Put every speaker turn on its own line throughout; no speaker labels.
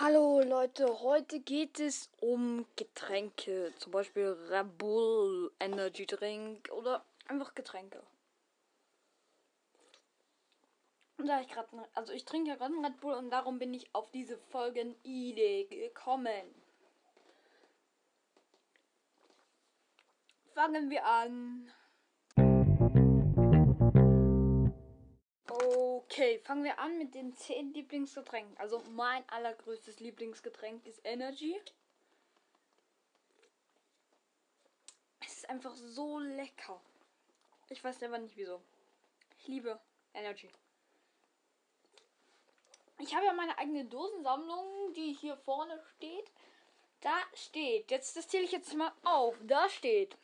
Hallo Leute, heute geht es um Getränke, zum Beispiel Red Bull, Energy Drink oder einfach Getränke. Und da ich gerade, also ich trinke ja gerade Red Bull und darum bin ich auf diese Folgen-Idee gekommen. Fangen wir an. Okay, fangen wir an mit den 10 Lieblingsgetränken. Also mein allergrößtes Lieblingsgetränk ist Energy. Es ist einfach so lecker. Ich weiß selber nicht wieso. Ich liebe Energy. Ich habe ja meine eigene Dosensammlung, die hier vorne steht. Da steht, jetzt das zähle ich jetzt mal auf. Da steht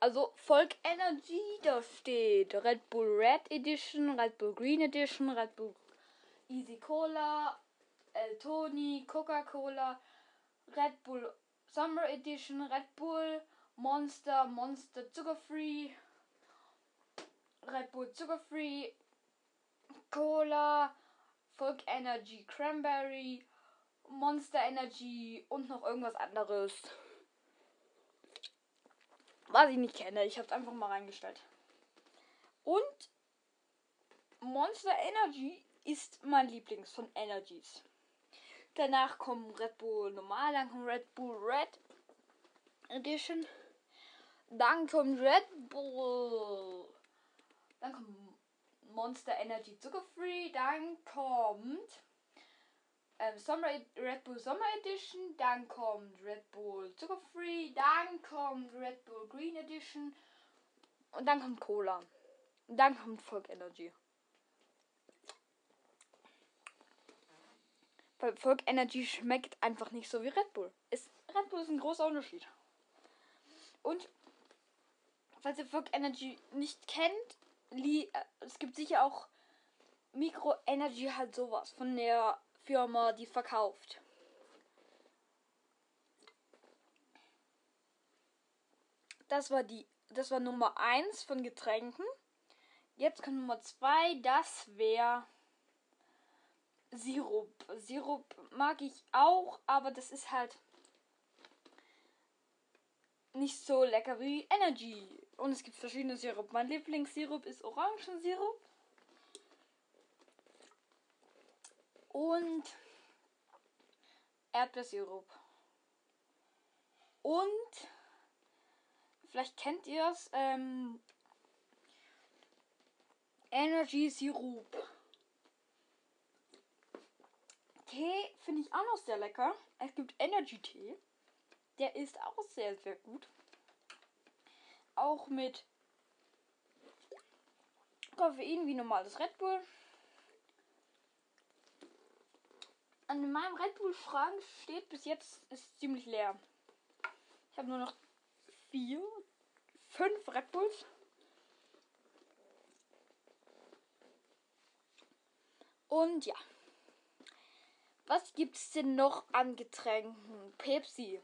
also Volk Energy, da steht Red Bull Red Edition, Red Bull Green Edition, Red Bull Easy Cola, El Tony, Coca-Cola, Red Bull Summer Edition, Red Bull, Monster, Monster Zuckerfree, Red Bull Zuckerfree, Cola, Volk Energy Cranberry, Monster Energy und noch irgendwas anderes was ich nicht kenne. Ich habe es einfach mal reingestellt. Und Monster Energy ist mein Lieblings von Energies. Danach kommen Red Bull normal, dann kommt Red Bull Red Edition. Dann kommt Red Bull. Dann kommt Monster Energy Zuckerfree. Dann kommt ähm, Summer, Red Bull Sommer Edition, dann kommt Red Bull Zuckerfree, dann kommt Red Bull Green Edition und dann kommt Cola. Und dann kommt Volk Energy. Weil Volk Energy schmeckt einfach nicht so wie Red Bull. Ist, Red Bull ist ein großer Unterschied. Und falls ihr Volk Energy nicht kennt, äh, es gibt sicher auch Micro Energy halt sowas von der Firma, die verkauft. Das war die, das war Nummer 1 von Getränken. Jetzt kommt Nummer 2, das wäre Sirup. Sirup mag ich auch, aber das ist halt nicht so lecker wie Energy. Und es gibt verschiedene Sirup. Mein Lieblingssirup ist Orangensirup. Und Erdbeersirup. Und vielleicht kennt ihr es, ähm, Energy Sirup. Tee finde ich auch noch sehr lecker. Es gibt Energy Tee. Der ist auch sehr, sehr gut. Auch mit Koffein wie normales Red Bull. An meinem Red Bull Schrank steht bis jetzt ist ziemlich leer. Ich habe nur noch vier, fünf Red Bulls. Und ja. Was gibt es denn noch an Getränken? Pepsi.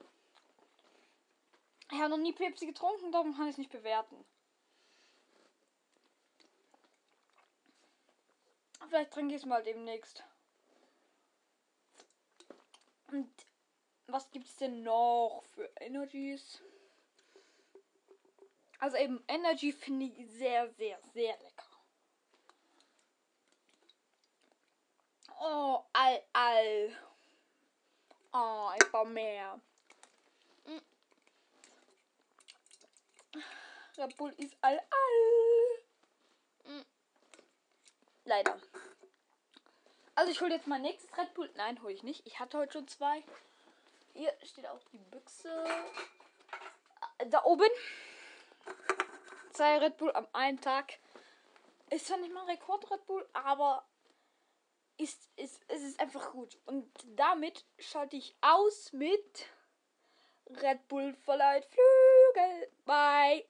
Ich habe noch nie Pepsi getrunken, darum kann ich es nicht bewerten. Vielleicht trinke ich es mal demnächst. Und was gibt es denn noch für Energies? Also eben Energy finde ich sehr, sehr, sehr lecker. Oh, all, all. Oh, ich brauche mehr. Mm. Red Bull ist all, all. Mm. Leider. Also ich hole jetzt mal nächstes Red Bull. Nein, hole ich nicht. Ich hatte heute schon zwei. Hier steht auch die Büchse. Äh, da oben. Zwei Red Bull am einen Tag. Ist zwar nicht mal Rekord Red Bull, aber ist, ist, es ist einfach gut. Und damit schalte ich aus mit Red Bull verleiht Flügel. Bye.